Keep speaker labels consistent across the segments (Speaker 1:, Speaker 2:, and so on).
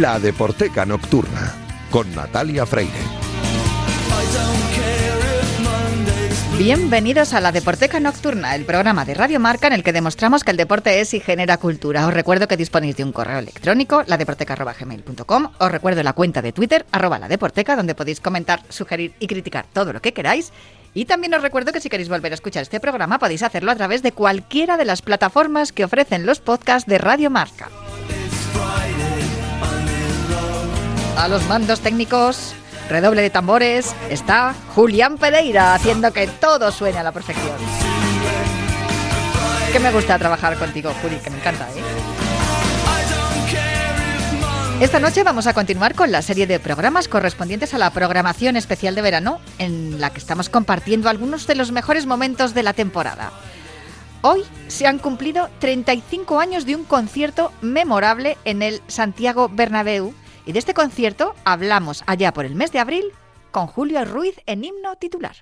Speaker 1: La Deporteca Nocturna, con Natalia Freire.
Speaker 2: Bienvenidos a la Deporteca Nocturna, el programa de Radio Marca en el que demostramos que el deporte es y genera cultura. Os recuerdo que disponéis de un correo electrónico, ladeporteca.gmail.com. Os recuerdo la cuenta de Twitter, arroba la Deporteca, donde podéis comentar, sugerir y criticar todo lo que queráis. Y también os recuerdo que si queréis volver a escuchar este programa podéis hacerlo a través de cualquiera de las plataformas que ofrecen los podcasts de Radio Marca. A los mandos técnicos, redoble de tambores, está Julián Pereira haciendo que todo suene a la perfección. Que me gusta trabajar contigo, Juli, que me encanta, ¿eh? Esta noche vamos a continuar con la serie de programas correspondientes a la programación especial de verano, en la que estamos compartiendo algunos de los mejores momentos de la temporada. Hoy se han cumplido 35 años de un concierto memorable en el Santiago Bernabéu y de este concierto hablamos allá por el mes de abril con Julio Ruiz en himno titular.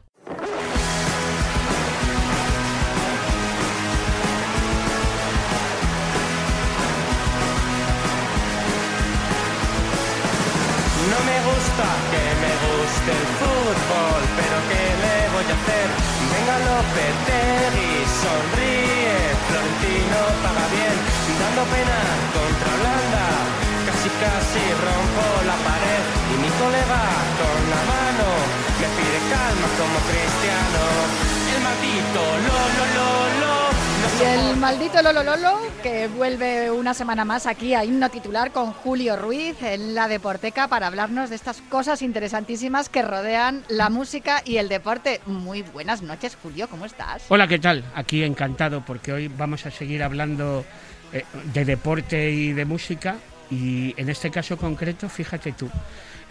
Speaker 3: No me gusta que me guste el fútbol, pero ¿qué le voy a hacer? Venga Lopetegui, sonríe, Florentino paga bien, dando pena contra Holanda, casi rompo la pared y mi colega con la mano me pide calma como cristiano, el maldito lo lo lo lo. no
Speaker 2: Y el maldito Lolo Lolo, que vuelve una semana más aquí a Himno Titular con Julio Ruiz en la Deporteca para hablarnos de estas cosas interesantísimas que rodean la música y el deporte. Muy buenas noches, Julio, ¿cómo estás?
Speaker 4: Hola, ¿qué tal? Aquí encantado porque hoy vamos a seguir hablando eh, de deporte y de música y en este caso concreto, fíjate tú,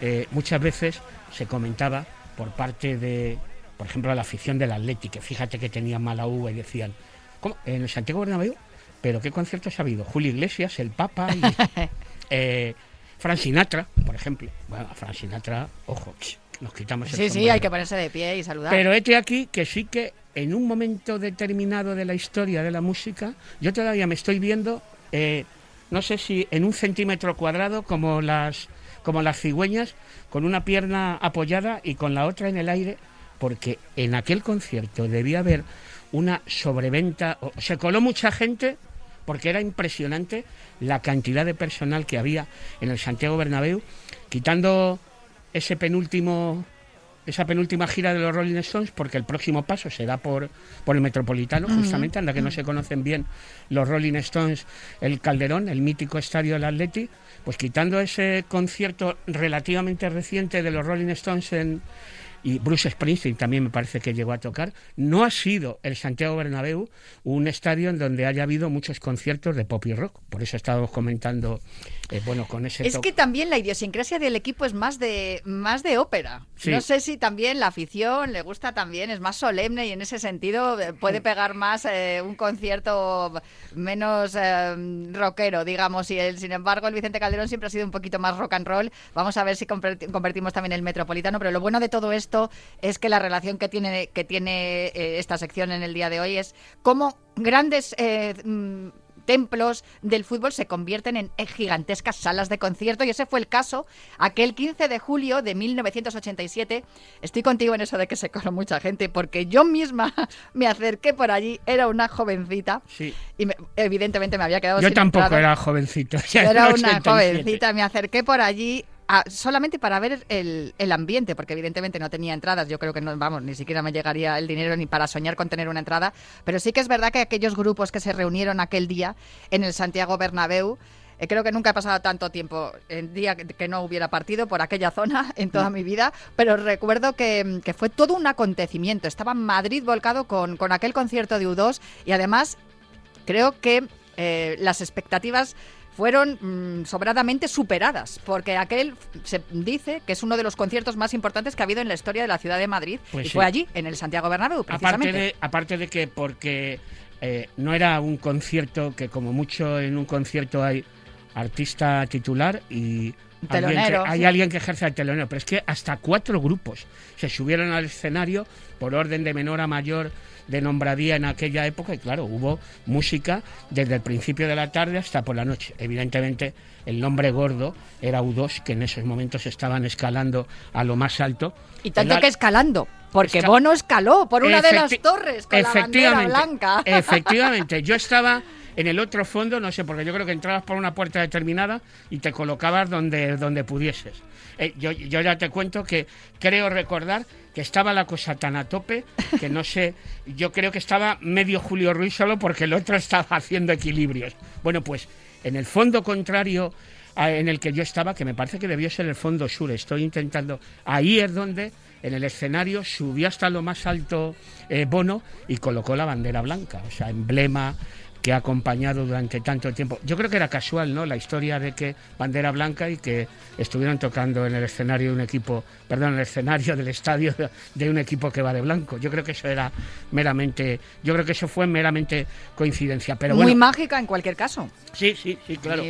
Speaker 4: eh, muchas veces se comentaba por parte de, por ejemplo, la afición del Atlético, que fíjate que tenían mala uva y decían, ¿cómo? ¿En el Santiago Bernabéu? ¿Pero qué conciertos ha habido? Julio Iglesias, el Papa y... eh, Frank Sinatra, por ejemplo. Bueno, a Frank Sinatra, ojo, nos quitamos el
Speaker 2: Sí, sí, hay que ponerse de pie y saludar.
Speaker 4: Pero este aquí que sí que en un momento determinado de la historia de la música, yo todavía me estoy viendo, eh, no sé si en un centímetro cuadrado como las, como las cigüeñas, con una pierna apoyada y con la otra en el aire, porque en aquel concierto debía haber una sobreventa, se coló mucha gente porque era impresionante la cantidad de personal que había en el Santiago Bernabéu, quitando ese penúltimo esa penúltima gira de los Rolling Stones porque el próximo paso será por, por el Metropolitano, justamente, anda que no se conocen bien los Rolling Stones, el Calderón, el mítico estadio del Atleti, pues quitando ese concierto relativamente reciente de los Rolling Stones en, y Bruce Springsteen también me parece que llegó a tocar, no ha sido el Santiago Bernabéu un estadio en donde haya habido muchos conciertos de pop y rock. Por eso estábamos comentando, eh, bueno, con ese
Speaker 2: Es que también la idiosincrasia del equipo es más de más de ópera.
Speaker 4: Sí.
Speaker 2: No sé si también la afición le gusta también, es más solemne y en ese sentido eh, puede pegar más eh, un concierto menos eh, rockero, digamos. Y el, sin embargo, el Vicente Calderón siempre ha sido un poquito más rock and roll. Vamos a ver si converti- convertimos también el Metropolitano. Pero lo bueno de todo esto es que la relación que tiene, que tiene esta sección en el día de hoy es cómo grandes eh, mm, templos del fútbol se convierten en gigantescas salas de concierto y ese fue el caso aquel 15 de julio de 1987. Estoy contigo en eso de que se coló mucha gente porque yo misma me acerqué por allí, era una jovencita
Speaker 4: Sí.
Speaker 2: y me- evidentemente me había quedado
Speaker 4: Yo
Speaker 2: sin
Speaker 4: tampoco
Speaker 2: entrada.
Speaker 4: era en
Speaker 2: era una
Speaker 4: 87.
Speaker 2: jovencita, me acerqué por allí a- solamente para ver el, el ambiente, porque evidentemente no tenía entradas. Yo creo que no, vamos, ni siquiera me llegaría el dinero ni para soñar con tener una entrada. Pero sí que es verdad que aquellos grupos que se reunieron aquel día en el Santiago Bernabéu. eh, Creo que nunca he pasado tanto tiempo en día que- que no hubiera partido por aquella zona en toda mi vida, pero recuerdo que, que fue todo un acontecimiento. Estaba Madrid volcado con, con aquel concierto de U2 y además creo que eh, las expectativas fueron mm, sobradamente superadas, porque aquel se dice que es uno de los conciertos más importantes que ha habido en la historia de la ciudad de Madrid
Speaker 4: Pues
Speaker 2: y
Speaker 4: sí.
Speaker 2: fue allí, en el Santiago Bernabéu,
Speaker 4: Aparte de, aparte de que porque eh, no era un concierto que como mucho en un concierto hay artista titular y alguien que-
Speaker 2: Telonero,
Speaker 4: hay
Speaker 2: sí.
Speaker 4: alguien que ejerce el telonero, pero es que hasta cuatro grupos se subieron al escenario por orden de menor a mayor de nombradía en aquella época y claro, hubo música desde el principio de la tarde hasta por la noche. Evidentemente el nombre gordo era U2, que en esos momentos estaban escalando a lo más alto.
Speaker 2: Y tanto que escalando, porque
Speaker 4: Esca-
Speaker 2: Bono escaló por una de las torres con la bandera blanca.
Speaker 4: Efectivamente, yo estaba en el otro fondo, no sé, porque yo creo que entrabas por una puerta determinada y te colocabas donde, donde pudieses. Eh, yo, yo ya te cuento que creo recordar que estaba la cosa tan a tope que no sé, yo creo que estaba medio Julio Ruiz solo porque el otro estaba haciendo equilibrios. Bueno, pues en el fondo contrario en el que yo estaba, que me parece que debió ser el fondo sur, estoy intentando, ahí es donde en el escenario subió hasta lo más alto eh, Bono y colocó la bandera blanca, o sea, emblema que ha acompañado durante tanto tiempo. Yo creo que era casual, ¿no? La historia de que bandera blanca y que estuvieran tocando en el escenario de un equipo, perdón, en el escenario del estadio de, un equipo que va de blanco. Yo creo que eso era meramente, yo creo que eso fue meramente coincidencia. Pero
Speaker 2: Muy
Speaker 4: bueno,
Speaker 2: mágica en cualquier caso.
Speaker 4: sí, sí, sí, claro.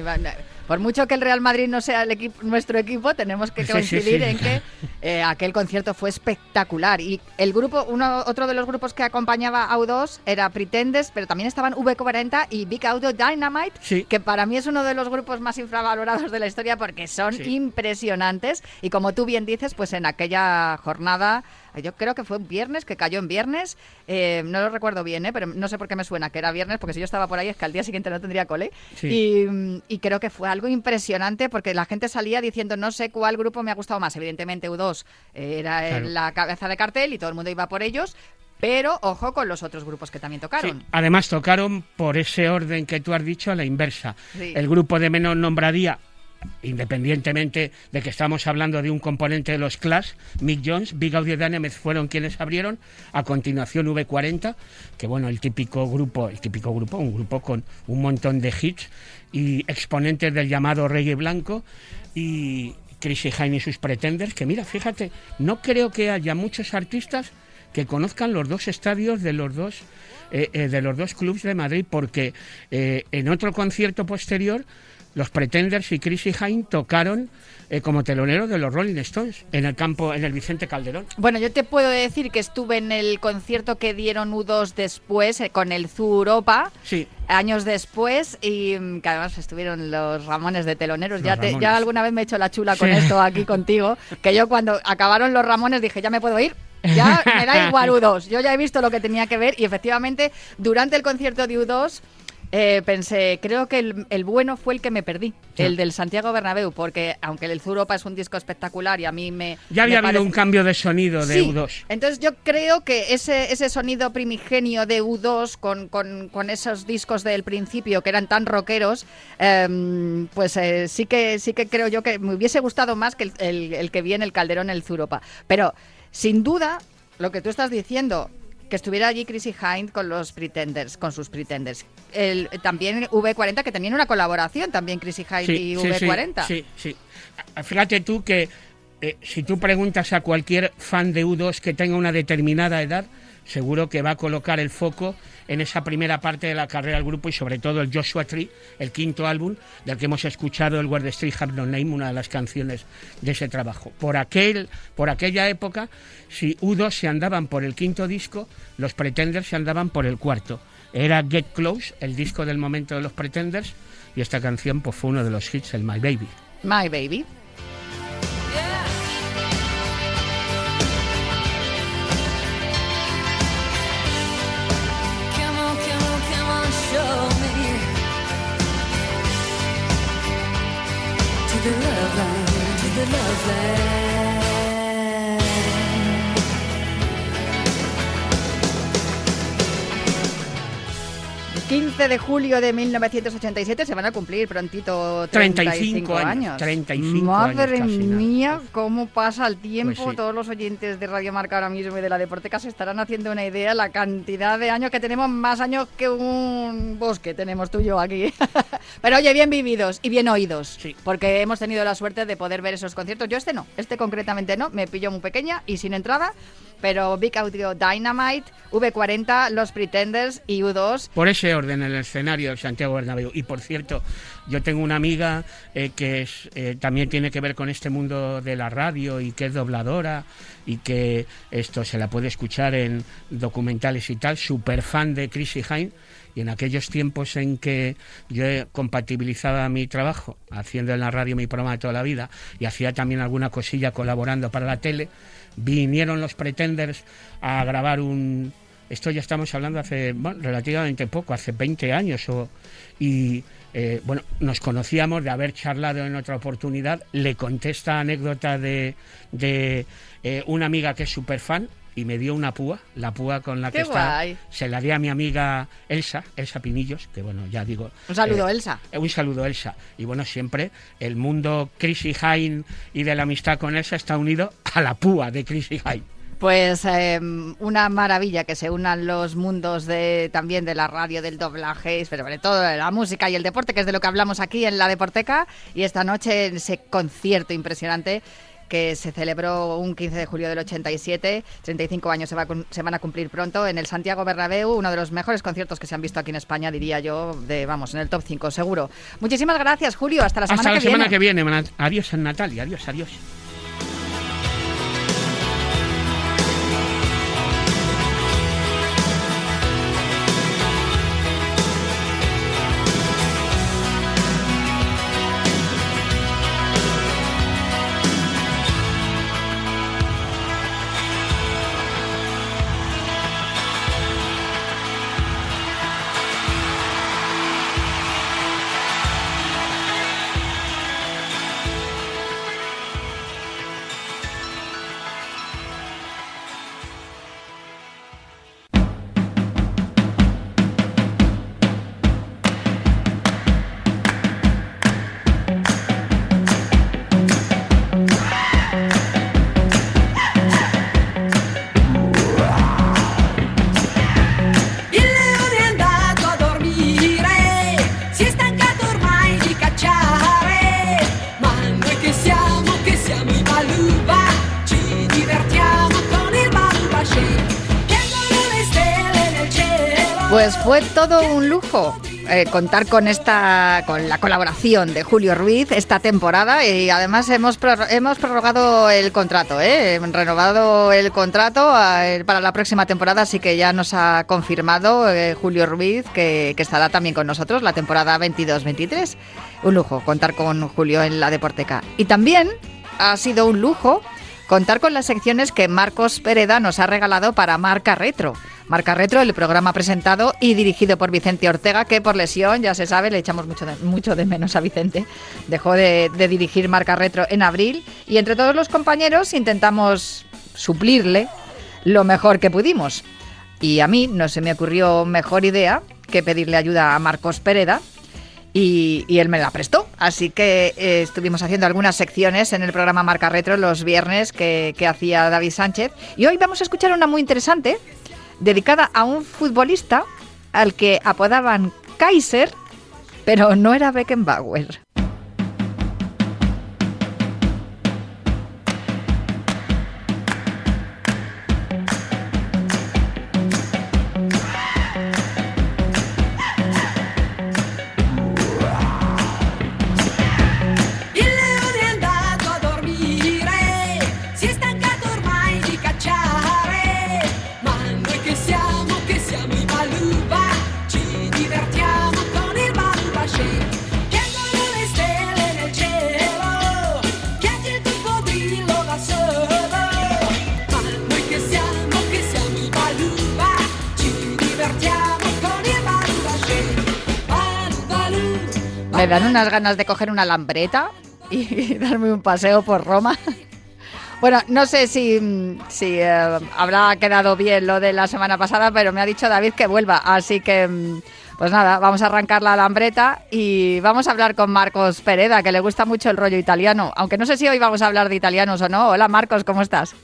Speaker 2: Por mucho que el Real Madrid no sea el equipo, nuestro equipo, tenemos que
Speaker 4: Sí, sí,
Speaker 2: coincidir
Speaker 4: sí.
Speaker 2: en que eh, aquel concierto fue espectacular. Y el grupo, uno, otro de los grupos que acompañaba a U2 era Pretenders, pero también estaban V40 y Big Audio Dynamite,
Speaker 4: Sí.
Speaker 2: que para mí es uno de los grupos más infravalorados de la historia porque son
Speaker 4: Sí.
Speaker 2: impresionantes. Y como tú bien dices, pues en aquella jornada, yo creo que fue un viernes, que cayó en viernes, eh, no lo recuerdo bien, ¿eh? pero no sé por qué me suena que era viernes, porque si yo estaba por ahí es que al día siguiente no tendría cole.
Speaker 4: Sí.
Speaker 2: Y, y creo que fue algo impresionante porque la gente salía diciendo no sé cuál grupo me ha gustado más. Evidentemente U2 era
Speaker 4: Claro.
Speaker 2: la cabeza de cartel y todo el mundo iba por ellos. Pero ojo con los otros grupos que también tocaron.
Speaker 4: Sí, Además tocaron por ese orden que tú has dicho a la inversa.
Speaker 2: Sí.
Speaker 4: El grupo de menos nombradía, independientemente de que estamos hablando de un componente de los Clash, Mick Jones, Big Audio Dynamite fueron quienes abrieron. A continuación V40, que bueno, el típico grupo, el típico grupo, un grupo con un montón de hits y exponentes del llamado reggae blanco y Chrissy Hine y sus Pretenders, que mira, fíjate, no creo que haya muchos artistas que conozcan los dos estadios de los dos eh, eh, de los dos clubes de Madrid porque eh, en otro concierto posterior los Pretenders y Chrissy Hine tocaron eh, como teloneros de los Rolling Stones en el campo en el Vicente Calderón
Speaker 2: Bueno, yo te puedo decir que estuve en el concierto que dieron U2 después eh, con el Zoo Europa.
Speaker 4: sí
Speaker 2: Años después, y mm, que además estuvieron los Ramones de teloneros.
Speaker 4: Los
Speaker 2: Ya, te-
Speaker 4: Ramones.
Speaker 2: ya alguna vez me he hecho la chula con
Speaker 4: Sí.
Speaker 2: esto aquí contigo. Que yo cuando acabaron los Ramones dije, ya me puedo ir. Ya me da igual U2. Yo ya he visto lo que tenía que ver y efectivamente durante el concierto de U2 eh, pensé, creo que el, el bueno fue el que me perdí, el del Santiago Bernabéu, porque aunque el Zoo Europa es un disco espectacular y a mí me...
Speaker 4: ya había
Speaker 2: me
Speaker 4: habido
Speaker 2: parece-
Speaker 4: un cambio de sonido de
Speaker 2: Sí,
Speaker 4: U2
Speaker 2: Entonces yo creo que ese, ese sonido primigenio de U2 con, con- con esos discos del principio que eran tan rockeros, em, pues eh, sí que sí que creo yo que me hubiese gustado más que el, el- el que vi en el Calderón, el Zuropa. Pero sin duda, lo que tú estás diciendo, que estuviera allí Chrissy Hind con los Pretenders, con sus Pretenders. El, también V40, que tenían una colaboración, también Chrissy Hind y V40.
Speaker 4: Sí, sí. Fíjate tú que eh, si tú preguntas a cualquier fan de U2 que tenga una determinada edad, seguro que va a colocar el foco en esa primera parte de la carrera del grupo y sobre todo el Joshua Tree, el quinto álbum del que hemos escuchado el the Street Have No Name, una de las canciones de ese trabajo. Por aquel, por aquella época, si U2 se andaban por el quinto disco, los Pretenders se andaban por el cuarto. Era Get Close, el disco del momento de los Pretenders, y esta canción pues, fue uno de los hits, el My Baby.
Speaker 2: My Baby.
Speaker 5: The love line, to the love line.
Speaker 2: 15 de julio de 1987 se van a cumplir prontito 35,
Speaker 4: 35 años,
Speaker 2: años.
Speaker 4: 35
Speaker 2: Madre
Speaker 4: años
Speaker 2: mía, cómo pasa el tiempo.
Speaker 4: Pues sí.
Speaker 2: Todos los oyentes de Radio Marca ahora mismo y de la Deporteca se estarán haciendo una idea la cantidad de años que tenemos, más años que un bosque tenemos tú y yo aquí. Pero oye, bien vividos y bien oídos,
Speaker 4: Sí.
Speaker 2: porque hemos tenido la suerte de poder ver esos conciertos. Yo este no, este concretamente no, me pilló muy pequeña y sin entrada. Pero Big Audio Dynamite, V40, Los Pretenders y U2
Speaker 4: Por ese orden en el escenario del Santiago Bernabéu. Y por cierto, Yo tengo una amiga eh, que es, eh, también tiene que ver con este mundo de la radio y que es dobladora y que esto se la puede escuchar en documentales y tal, súper fan de Chrissy Hine. Y en aquellos tiempos en que yo compatibilizaba mi trabajo, haciendo en la radio mi programa de toda la vida, y hacía también alguna cosilla colaborando para la tele, vinieron los Pretenders a grabar un... Esto ya estamos hablando hace bueno, relativamente poco, hace 20 años. O, y eh, bueno, nos conocíamos de haber charlado en otra oportunidad. Le conté esta anécdota de, de eh, una amiga que es súper fan y me dio una púa, la púa con la
Speaker 2: Qué
Speaker 4: que está. Se la di a mi amiga Elsa, Elsa Pinillos, que bueno, ya digo.
Speaker 2: Un saludo,
Speaker 4: eh,
Speaker 2: Elsa.
Speaker 4: Un saludo, Elsa. Y bueno, siempre el mundo Chrissy Hine y de la amistad con Elsa está unido a la púa de Chrissy Hine.
Speaker 2: Pues eh, una maravilla que se unan los mundos de también de la radio, del doblaje, pero sobre todo de la música y el deporte, que es de lo que hablamos aquí en la Deporteca. Y esta noche en ese concierto impresionante que se celebró un 15 de julio del 87, 35 años se, va se van a cumplir pronto en el Santiago Bernabéu, uno de los mejores conciertos que se han visto aquí en España, diría yo, de vamos, en el top 5, seguro. Muchísimas gracias, Julio, hasta la semana
Speaker 4: Hasta la semana que viene. Adiós, Natalia. Adiós, adiós.
Speaker 2: Fue todo un lujo eh, contar con esta, con la colaboración de Julio Ruiz esta temporada y además hemos hemos prorrogado el contrato, ¿eh? Renovado el contrato eh, para la próxima temporada, así que ya nos ha confirmado eh, Julio Ruiz que, que estará también con nosotros la temporada 22-23. Un lujo contar con Julio en la Deporteca y también ha sido un lujo contar con las secciones que Marcos Pereda nos ha regalado para Marca Retro. Marca Retro, el programa presentado y dirigido por Vicente Ortega, que por lesión, ya se sabe, le echamos mucho de, mucho de menos a Vicente. Dejó de, dirigir Marca Retro en abril y entre todos los compañeros intentamos suplirle lo mejor que pudimos. Y a mí no se me ocurrió mejor idea que pedirle ayuda a Marcos Pereda, y, él me la prestó. Así que eh, estuvimos haciendo algunas secciones en el programa Marca Retro los viernes que hacía David Sánchez. Y hoy vamos a escuchar una muy interesante, dedicada a un futbolista al que apodaban Kaiser, pero no era Beckenbauer. Dan unas ganas de coger una lambreta y darme un paseo por Roma. Bueno, no sé si, si eh, habrá quedado bien lo de la semana pasada, pero me ha dicho David que vuelva. Así que, mm, pues nada, vamos a arrancar la lambreta y vamos a hablar con Marcos Pereda, que le gusta mucho el rollo italiano. Aunque no sé si hoy vamos a hablar de italianos o no. Hola Marcos, ¿cómo estás?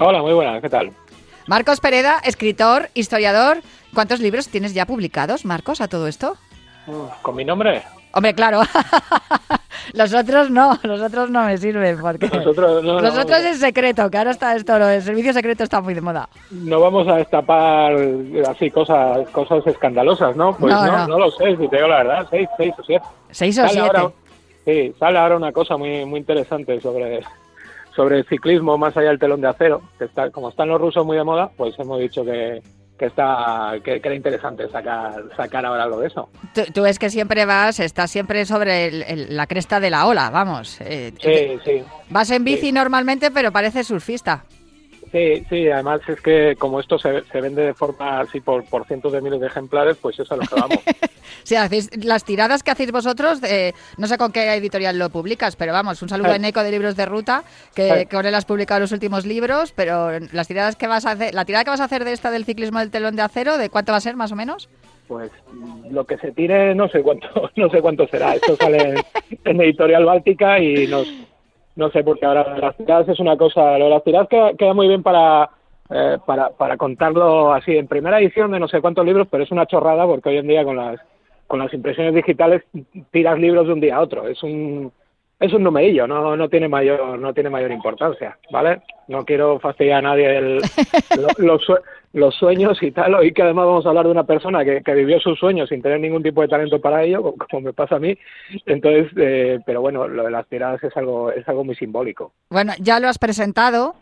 Speaker 6: Hola, muy buenas, ¿qué tal?
Speaker 2: Marcos Pereda, escritor, historiador. ¿Cuántos libros tienes ya publicados, Marcos, a todo esto?
Speaker 6: Mm, ¿Con mi nombre?
Speaker 2: Hombre, claro. los otros no, los otros no me sirven porque
Speaker 6: Nosotros no,
Speaker 2: los
Speaker 6: no,
Speaker 2: otros
Speaker 6: no.
Speaker 2: es secreto, que ahora está esto, del servicio secreto está muy de moda.
Speaker 6: no vamos a destapar así cosas cosas escandalosas, ¿no? Pues
Speaker 2: No,
Speaker 6: no,
Speaker 2: no.
Speaker 6: no, lo sé, si te digo la verdad, seis, seis o siete.
Speaker 2: Seis o
Speaker 6: Sale
Speaker 2: siete.
Speaker 6: ahora- sí, sale ahora una cosa muy muy interesante sobre sobre el ciclismo más allá del telón de acero, que está como están los rusos muy de moda, pues hemos dicho que que está que, que era interesante sacar sacar ahora algo de eso.
Speaker 2: Tú, tú es que siempre vas, estás siempre sobre el- el- la cresta de la ola, vamos. Eh,
Speaker 6: Sí, sí.
Speaker 2: Vas en bici
Speaker 6: Sí.
Speaker 2: normalmente, pero pareces surfista.
Speaker 6: Sí, sí, además es que como esto se, se vende de forma así por, por cientos de miles de ejemplares, pues eso es a lo que vamos.
Speaker 2: Si hacéis las tiradas que hacéis vosotros, eh, no sé con qué editorial lo publicas, pero vamos, un saludo
Speaker 6: Eh.
Speaker 2: a Eneco de Libros de Ruta, que
Speaker 6: Eh.
Speaker 2: con él has publicado los últimos libros, pero las tiradas que vas a hacer, la tirada que vas a hacer de esta del ciclismo del telón de acero, ¿de cuánto va a ser más o menos?
Speaker 6: Pues mm, lo que se tire no sé cuánto no sé cuánto será. Esto sale en, en editorial Báltica y nos, no sé porque ahora las tiradas es una cosa. Lo de las tiradas queda, queda muy bien para, eh, para para contarlo así en primera edición de no sé cuántos libros, pero es una chorrada porque hoy en día con las con las impresiones digitales tiras libros de un día a otro. Es un es un numerillo, no, no tiene mayor no tiene mayor importancia, ¿vale? No quiero fastidiar a nadie el, lo- los, sue- los sueños y tal. Hoy que además vamos a hablar de una persona que, que vivió sus sueños sin tener ningún tipo de talento para ello, como, como me pasa a mí. Entonces, eh, pero bueno, lo de las tiradas es algo es algo muy simbólico.
Speaker 2: Bueno, ya lo has presentado.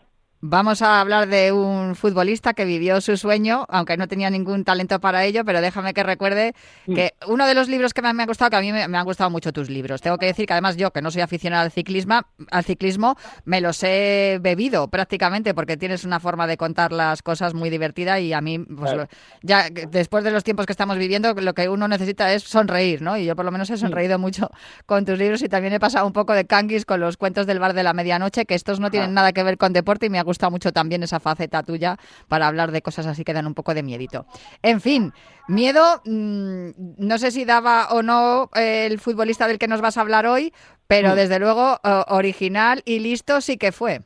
Speaker 2: Vamos a hablar de un futbolista que vivió su sueño, aunque no tenía ningún talento para ello, pero déjame que recuerde que uno de los libros que más me ha gustado, que a mí me, me han gustado mucho tus libros. Tengo que decir que además yo, que no soy aficionada al ciclismo, al ciclismo, me los he bebido prácticamente porque tienes una forma de contar las cosas muy divertida y a mí, pues,
Speaker 6: Claro.
Speaker 2: lo- ya después de los tiempos que estamos viviendo, lo que uno necesita es sonreír, ¿no? Y yo por lo menos he sonreído mucho con tus libros y también he pasado un poco de canguis con los cuentos del bar de la medianoche, que estos no tienen
Speaker 6: Ah.
Speaker 2: nada que ver con deporte y me ha gustado mucho también esa faceta tuya para hablar de cosas así que dan un poco de miedito. En fin, miedo, mm, no sé si daba o no eh, el futbolista del que nos vas a hablar hoy, pero
Speaker 6: Mm.
Speaker 2: desde luego original y listo sí que fue.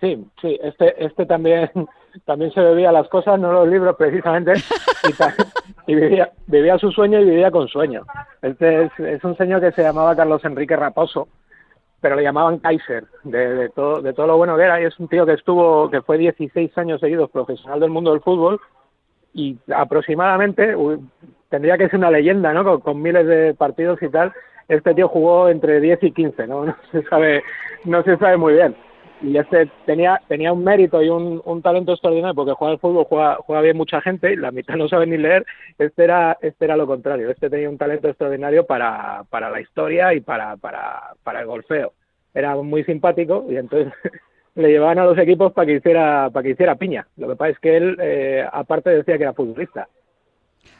Speaker 6: Sí, sí, este este también también se bebía las cosas, no los libros precisamente, y, vivía, vivía su sueño y vivía con sueño. Este es, es un señor que se llamaba Carlos Enrique Raposo, pero le llamaban Kaiser, de, de todo, de todo lo bueno que era, y es un tío que estuvo, que fue 16 años seguidos profesional del mundo del fútbol, y aproximadamente, tendría que ser una leyenda, ¿no? Con, con miles de partidos y tal, este tío jugó entre 10 y 15, ¿no? No se sabe, no se sabe muy bien. Y este tenía, tenía un mérito y un, un talento extraordinario porque juega al fútbol, juega, juega bien mucha gente, y la mitad no sabe ni leer. Este era, este era lo contrario. Este tenía un talento extraordinario para, para la historia y para, para, para el golfeo. Era muy simpático y entonces le llevaban a los equipos para que hiciera, para que hiciera piña. Lo que pasa es que él, eh, aparte decía que era futbolista.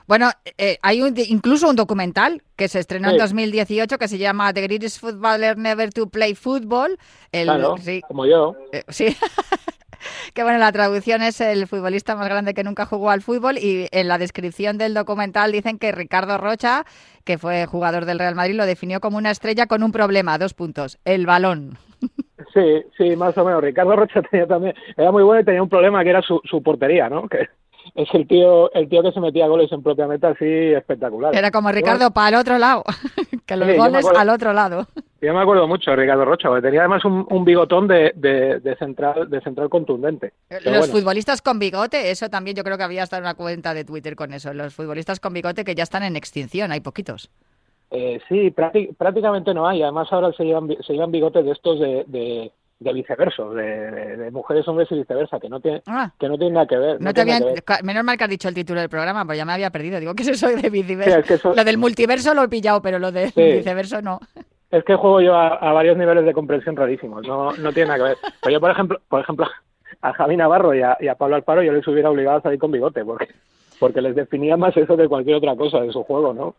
Speaker 2: Bueno, eh, hay un- incluso un documental que se estrenó en
Speaker 6: Sí.
Speaker 2: 2018 que se llama The Greatest Footballer Never to Play Football. El,
Speaker 6: Claro,
Speaker 2: sí,
Speaker 6: como yo.
Speaker 2: eh, sí. que bueno, la traducción es el futbolista más grande que nunca jugó al fútbol y en la descripción del documental dicen que Ricardo Rocha, que fue jugador del Real Madrid, lo definió como una estrella con un problema, dos puntos, el balón.
Speaker 6: Sí, sí, más o menos. Ricardo Rocha tenía también, era muy bueno y tenía un problema que era su, su portería, ¿no? Que es el tío, el tío que se metía goles en propia meta así espectacular.
Speaker 2: Era como
Speaker 6: Yo
Speaker 2: Ricardo para el otro lado, que los
Speaker 6: Sí,
Speaker 2: goles
Speaker 6: acuerdo.
Speaker 2: al otro lado.
Speaker 6: yo me acuerdo mucho de Ricardo Rocha, porque tenía además un, un bigotón de, de, de central, de central contundente. Pero
Speaker 2: Los
Speaker 6: bueno,
Speaker 2: futbolistas con bigote, eso también yo creo que había hasta una cuenta de Twitter con eso. Los futbolistas con bigote que ya están en extinción, hay poquitos.
Speaker 6: eh, sí, prácti- prácticamente no hay. Además ahora se llevan, se llevan bigotes de estos de, de, de viceversos, de, de- de mujeres, hombres y viceversa, que no tiene,
Speaker 2: Ah,
Speaker 6: que no tienen nada que ver.
Speaker 2: no te habían-
Speaker 6: que ver.
Speaker 2: menos mal que has dicho el título del programa, pues ya me había perdido. Digo que eso soy de
Speaker 6: Sí,
Speaker 2: viceverso.
Speaker 6: es que eso-
Speaker 2: Lo del multiverso lo he pillado, pero lo de
Speaker 6: Sí.
Speaker 2: viceverso no.
Speaker 6: Es que juego yo a, a varios niveles de comprensión rarísimos, no, no tiene nada que ver. Pero yo, por ejemplo, por ejemplo a Javi Navarro y a, y a Pablo Alfaro yo les hubiera obligado a salir con bigote, porque, porque les definía más eso que cualquier otra cosa de su juego, ¿no?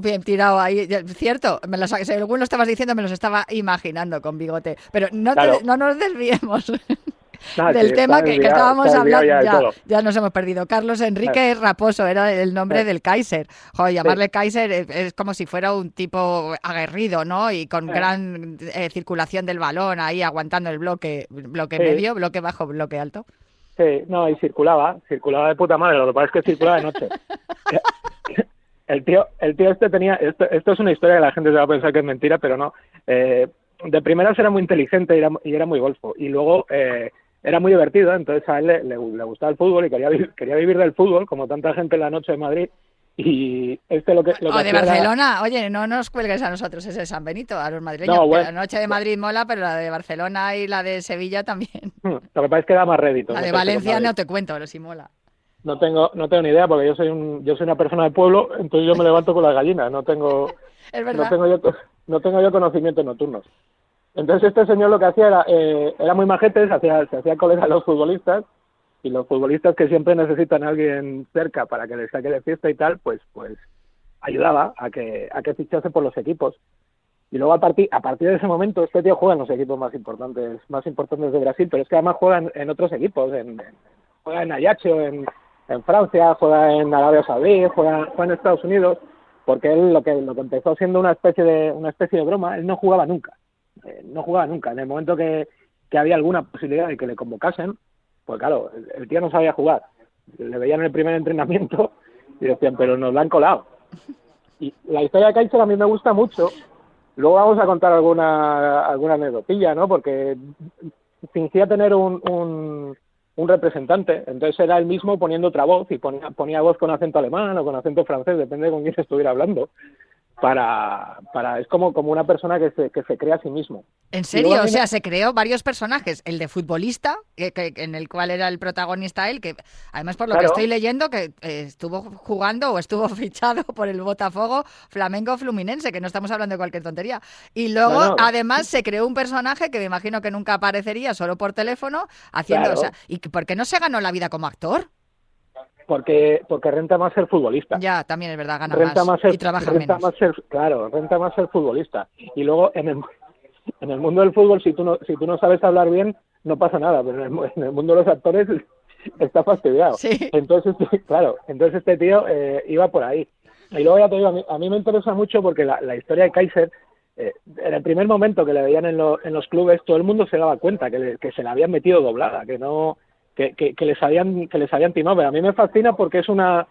Speaker 2: Bien tirado ahí, cierto. Me lo, sa- según lo estabas diciendo, me los estaba imaginando con bigote. Pero no, te- no nos desviemos del tema que, estábamos hablando.
Speaker 6: ya
Speaker 2: Ya, nos hemos perdido. Carlos Enrique Raposo era el nombre
Speaker 6: Claro.
Speaker 2: del Kaiser. Joder, llamarle Kaiser es, es como si fuera un tipo aguerrido, ¿no? Y con
Speaker 6: Claro.
Speaker 2: gran eh, circulación del balón ahí aguantando el bloque, bloque medio, bloque bajo, bloque alto.
Speaker 6: Sí, no, y circulaba, circulaba de puta madre, lo que pasa es que circulaba de noche. el tío, el tío este tenía, esto, esto es una historia que la gente se va a pensar que es mentira, pero no. Eh, de primeras era muy inteligente y era, y era muy golfo. Y luego eh, era muy divertido, entonces a él le, le- le gustaba el fútbol y quería, vi- quería vivir del fútbol, como tanta gente en la noche de Madrid. Y este lo que, lo que
Speaker 2: O de
Speaker 6: era-
Speaker 2: Barcelona, oye, no nos cuelgues a nosotros ese de San Benito, a los madrileños.
Speaker 6: No, bueno.
Speaker 2: la noche de Madrid mola, pero la de Barcelona y la de Sevilla también.
Speaker 6: Lo que pasa es que da más rédito.
Speaker 2: La de
Speaker 6: con
Speaker 2: Valencia no te cuento, pero sí mola.
Speaker 6: No tengo, no tengo ni idea porque yo soy un, yo soy una persona de pueblo, entonces yo me levanto con las gallinas, no tengo, no tengo yo, no tengo yo conocimientos nocturnos. Entonces este señor lo que hacía era, eh, era muy majete, se hacía, se hacía colega a los futbolistas y los futbolistas que siempre necesitan a alguien cerca para que les saque de fiesta y tal, pues, pues ayudaba a que, a que fichase por los equipos. Y luego a partir, a partir de ese momento este tío juega en los equipos más importantes, más importantes de Brasil, pero es que además juega en, en otros equipos, en, en- juega en Ajaccio, en, en Francia, juega en Arabia Saudí, juega, juega en Estados Unidos, porque él lo que, lo que empezó siendo una especie de, una especie de broma, él no jugaba nunca, eh, no jugaba nunca. En el momento que, que había alguna posibilidad de que le convocasen, pues claro, el, tío no sabía jugar. Le veían en el primer entrenamiento y decían, pero nos la han colado. Y la historia de Kaiser a mí me gusta mucho. Luego vamos a contar alguna, alguna anécdotilla, ¿no? Porque fingía tener un, un, un representante, entonces era él mismo poniendo otra voz y ponía, ponía voz con acento alemán o con acento francés, depende de con quién estuviera hablando. Para, para, es como, como una persona que se, que se crea a sí mismo.
Speaker 2: En serio,
Speaker 6: luego
Speaker 2: o sea, se creó varios personajes. El de futbolista, que, que- en el cual era el protagonista él, que además por lo que estoy leyendo, que eh, estuvo jugando o estuvo fichado por el Botafogo Flamengo Fluminense, que no estamos hablando de cualquier tontería. Y luego,
Speaker 6: No, no.
Speaker 2: además, se creó un personaje que me imagino que nunca aparecería solo por teléfono, haciendo,
Speaker 6: Claro.
Speaker 2: o sea, ¿y por qué no se ganó la vida como actor?
Speaker 6: Porque, porque renta más ser futbolista.
Speaker 2: Ya, también es verdad, gana
Speaker 6: renta
Speaker 2: más,
Speaker 6: más ser,
Speaker 2: y trabaja
Speaker 6: renta
Speaker 2: menos.
Speaker 6: más ser, claro, renta más ser futbolista. Y luego en el, en el mundo del fútbol, si tú no, si tú no sabes hablar bien, no pasa nada, pero en el, en el mundo de los actores está fastidiado.
Speaker 2: Sí.
Speaker 6: Entonces, claro, entonces este tío eh, iba por ahí. Y luego ya te digo, a mí, a mí me interesa mucho porque la, la historia de Kaiser, eh, en el primer momento que le veían en, lo- en los clubes, todo el mundo se daba cuenta que, le- que se la habían metido doblada, que no que, que, que les habían que les habían timado. Pero a mí me fascina porque es una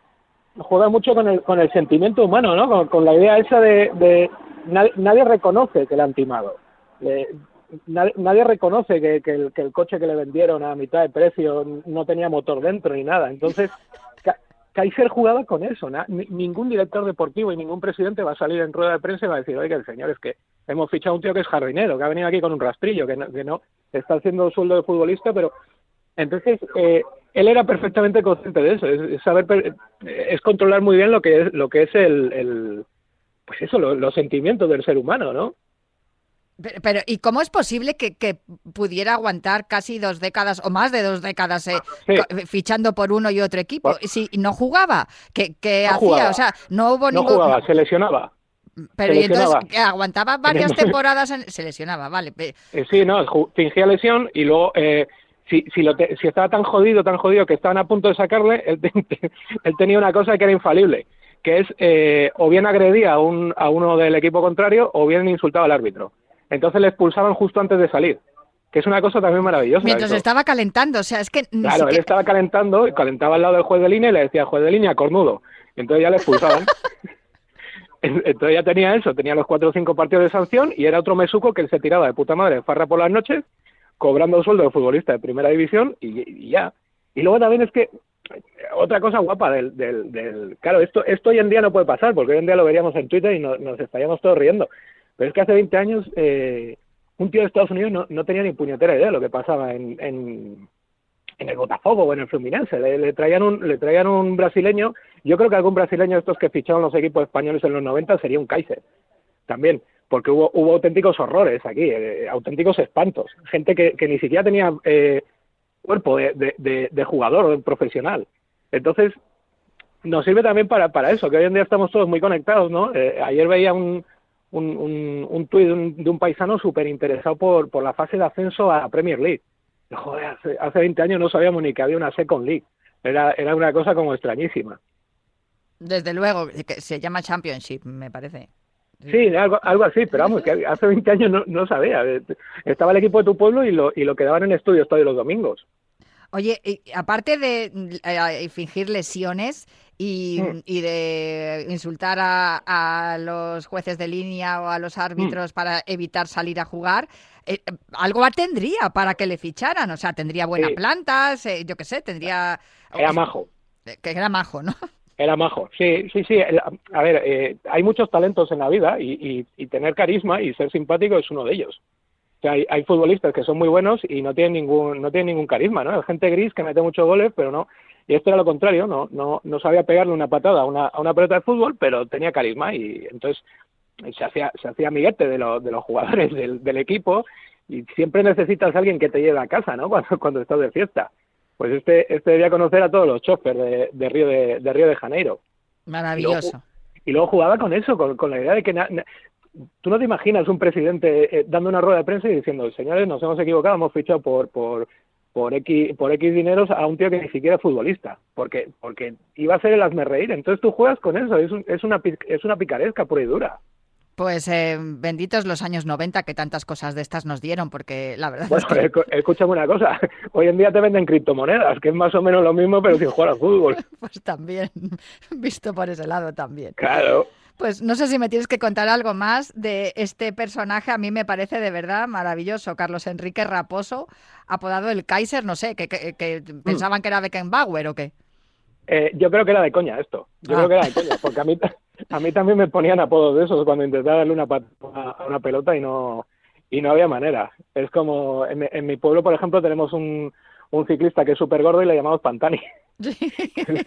Speaker 6: juega mucho con el con el sentimiento humano, ¿no? Con, la idea esa de, de nadie, reconoce que le han timado. Le- nadie, reconoce que, el, coche que le vendieron a mitad de precio no tenía motor dentro ni nada. Entonces, Ka- Kaiser jugaba con eso. ningún director deportivo y ningún presidente va a salir en rueda de prensa y va a decir, oiga, el señor, es que hemos fichado a un tío que es jardinero, que ha venido aquí con un rastrillo, que no, que no está haciendo sueldo de futbolista, pero entonces, eh, él era perfectamente consciente de eso, es, saber, es controlar muy bien lo que es, lo que es el, el pues eso, lo- los sentimientos del ser humano, ¿no?
Speaker 2: Pero, pero, ¿y cómo es posible que, que pudiera aguantar casi dos décadas o más de dos décadas eh,
Speaker 6: Sí.
Speaker 2: co- fichando por uno y otro equipo?
Speaker 6: Bueno.
Speaker 2: Si no jugaba, ¿qué, qué
Speaker 6: No
Speaker 2: hacía?
Speaker 6: jugaba.
Speaker 2: O sea, no hubo
Speaker 6: No
Speaker 2: ningún...
Speaker 6: jugaba, se lesionaba.
Speaker 2: Pero
Speaker 6: se
Speaker 2: y entonces aguantaba varias temporadas, en- se lesionaba, vale.
Speaker 6: Eh, sí, no, fingía lesión y luego, eh, si, si, lo te- si estaba tan jodido, tan jodido que estaban a punto de sacarle, él, él tenía una cosa que era infalible, que es eh, o bien agredía a, un, a uno del equipo contrario o bien insultaba al árbitro. Entonces le expulsaban justo antes de salir, que es una cosa también maravillosa.
Speaker 2: Mientras estaba calentando, o sea, es que
Speaker 6: Claro, él estaba calentando y calentaba al lado del juez de línea y le decía, juez de línea, cornudo. Entonces ya le expulsaban. entonces ya tenía eso, tenía los cuatro o cinco partidos de sanción y era otro mesuco que él se tiraba de puta madre farra por las noches, cobrando sueldo de futbolista de primera división y, ya. Y luego también es que otra cosa guapa del, del, del- claro esto esto hoy en día no puede pasar porque hoy en día lo veríamos en Twitter y no- nos estaríamos todos riendo. Pero es que hace 20 años eh, un tío de Estados Unidos no, no tenía ni puñetera idea de lo que pasaba en, en, en el Botafogo o en el Fluminense. Le, le traían un le traían un brasileño yo creo que algún brasileño de estos que ficharon los equipos españoles en los 90 sería un Kaiser también porque hubo hubo auténticos horrores aquí eh, auténticos espantos gente que, que ni siquiera tenía eh, cuerpo de, de, de, jugador profesional. Entonces, nos sirve también para, eso, que hoy en día estamos todos muy conectados, ¿no? Eh, ayer veía un, un, un, tuit de un, de un paisano súper interesado por, por la fase de ascenso a Premier League. Joder, hace, hace 20 años no sabíamos ni que había una Second League. Era, era una cosa como extrañísima.
Speaker 2: desde luego, que se llama Championship, me parece.
Speaker 6: Sí, algo, algo así, pero vamos, que hace 20 años no, no sabía. Estaba el equipo de tu pueblo y lo, y lo quedaban en estudios todos los domingos.
Speaker 2: Oye, y aparte de eh, fingir lesiones y,
Speaker 6: Mm.
Speaker 2: y de insultar a, a los jueces de línea o a los árbitros para evitar salir a jugar, eh, algo tendría para que le ficharan. O sea, tendría buenas
Speaker 6: Sí.
Speaker 2: plantas, eh, yo qué sé, tendría...
Speaker 6: Era majo.
Speaker 2: Que era majo, ¿no?
Speaker 6: Era majo, sí, sí, sí. A ver, eh, hay muchos talentos en la vida y, y- tener carisma y ser simpático es uno de ellos. O sea, hay, hay futbolistas que son muy buenos y no tienen ningún no tienen ningún carisma, ¿no? Hay gente gris que mete muchos goles, pero no. Y este era lo contrario, no no no sabía pegarle una patada a una, a una pelota de fútbol, pero tenía carisma y entonces se hacía se hacía amiguete de, los de los jugadores del, del equipo y siempre necesitas a alguien que te lleve a casa, ¿no? Cuando, cuando estás de fiesta. Pues este, este debía conocer a todos los choferes de, de Río de, de Río de Janeiro.
Speaker 2: Maravilloso.
Speaker 6: Y luego jugaba con eso, con, con la idea de que na- na- tú no te imaginas un presidente eh, dando una rueda de prensa y diciendo, señores, nos hemos equivocado, hemos fichado por por por X, por X dineros a un tío que ni siquiera es futbolista, porque porque iba a ser el hazme reír. Entonces tú juegas con eso, es, un- es una es una picaresca pura y dura.
Speaker 2: Pues eh, benditos los años 90 que tantas cosas de estas nos dieron, porque la verdad
Speaker 6: Bueno,
Speaker 2: es que...
Speaker 6: escúchame una cosa, hoy en día te venden criptomonedas, que es más o menos lo mismo, pero sin jugar al fútbol.
Speaker 2: Pues también, visto por ese lado también.
Speaker 6: Claro.
Speaker 2: Pues no sé si me tienes que contar algo más de este personaje. A mí me parece de verdad maravilloso. Carlos Enrique Raposo, apodado el Kaiser, no sé, que, que- que
Speaker 6: Mm.
Speaker 2: pensaban que era Beckenbauer o qué.
Speaker 6: Eh, yo creo que era de coña esto. Yo
Speaker 2: Ah.
Speaker 6: creo que era de coña, porque a mí, a mí también me ponían apodos de esos cuando intentaba darle una a una pelota y no y no había manera. Es como en, mi- en mi pueblo, por ejemplo, tenemos un, un ciclista que es súper gordo y le llamamos Pantani.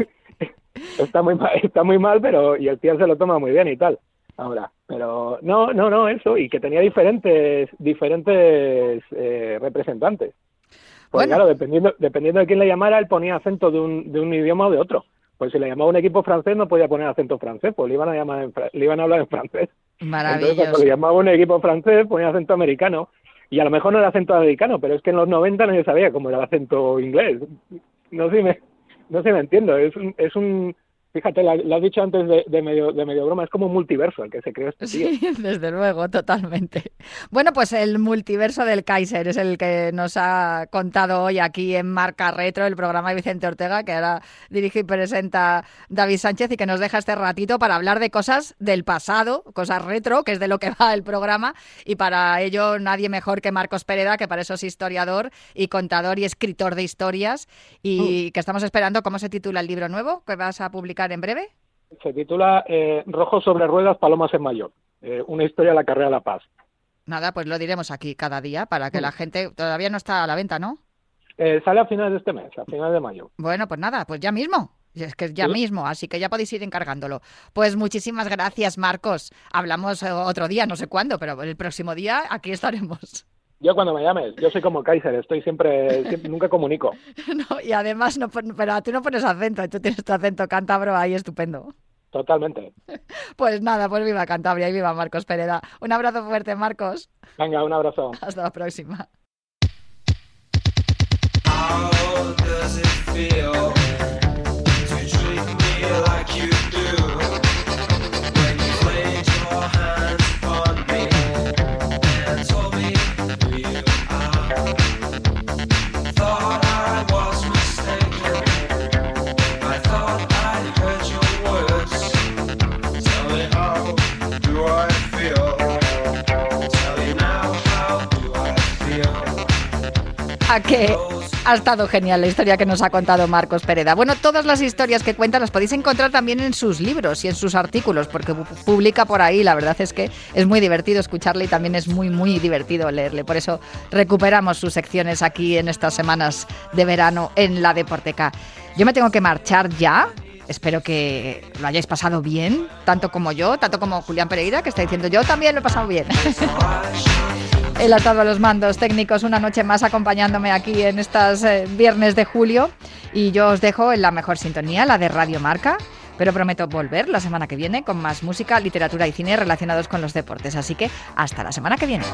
Speaker 6: está muy mal, está muy mal, pero y el tío se lo toma muy bien y tal. Ahora, pero no, no, no, eso y que tenía diferentes diferentes eh, representantes. Pues
Speaker 2: Bueno.
Speaker 6: claro, dependiendo, dependiendo de quién le llamara, él ponía acento de un, de un idioma o de otro. Pues si le llamaba un equipo francés, no podía poner acento francés, pues le iban a llamar en le iban a hablar en francés. Entonces, cuando
Speaker 2: Maravilloso.
Speaker 6: le llamaba un equipo francés, ponía acento americano. Y a lo mejor no era acento americano, pero es que en los 90 nadie sabía cómo era el acento inglés. No sé si me, no sé si me entiendo. Es un, es un fíjate, lo has dicho antes de, de medio, de medio broma, es como un multiverso el que se creó este tío.
Speaker 2: Sí, desde luego, totalmente. Bueno, pues el multiverso del Kaiser es el que nos ha contado hoy aquí en Marca Retro, el programa de Vicente Ortega, que ahora dirige y presenta David Sánchez y que nos deja este ratito para hablar de cosas del pasado, cosas retro, que es de lo que va el programa, y para ello nadie mejor que Marcos Pereda, que para eso es historiador y contador y escritor de historias, y que estamos esperando cómo se titula el libro nuevo que vas a publicar en breve.
Speaker 6: Se titula eh, Rojo sobre ruedas, Palomas en Mayor. Eh, una historia de la carrera de la paz.
Speaker 2: Nada, pues lo diremos aquí cada día para que la gente todavía no está a la venta, ¿no?
Speaker 6: Eh, sale a finales de este mes, a finales de mayo.
Speaker 2: Bueno, pues nada, pues ya mismo. Es que ya
Speaker 6: Sí.
Speaker 2: mismo, así que ya podéis ir encargándolo. Pues muchísimas gracias, Marcos. Hablamos eh, otro día, no sé cuándo, pero el próximo día aquí estaremos.
Speaker 6: Yo cuando me llames, yo soy como Kaiser, estoy siempre, siempre- nunca comunico.
Speaker 2: No, y además, no, pero tú no pones acento, tú tienes tu acento cántabro ahí estupendo.
Speaker 6: Totalmente.
Speaker 2: Pues nada, pues viva Cantabria y viva Marcos Pereda. Un abrazo fuerte, Marcos.
Speaker 6: Venga, un abrazo.
Speaker 2: Hasta la próxima.
Speaker 3: How does it feel
Speaker 2: que ha estado genial la historia que nos ha contado Marcos Pereda. Bueno, todas las historias que cuenta las podéis encontrar también en sus libros y en sus artículos, porque pu- publica por ahí. La verdad es que es muy divertido escucharle y también es muy, muy divertido leerle. Por eso recuperamos sus secciones aquí en estas semanas de verano en la Deporteca. Yo me tengo que marchar ya. Espero que lo hayáis pasado bien, tanto como yo, tanto como Julián Pereira, que está diciendo yo también lo he pasado bien. Él ha estado a los mandos técnicos una noche más acompañándome aquí en estas eh, viernes de julio y yo os dejo en la mejor sintonía, la de Radio Marca, pero prometo volver la semana que viene con más música, literatura y cine relacionados con los deportes. Así que hasta la semana que viene.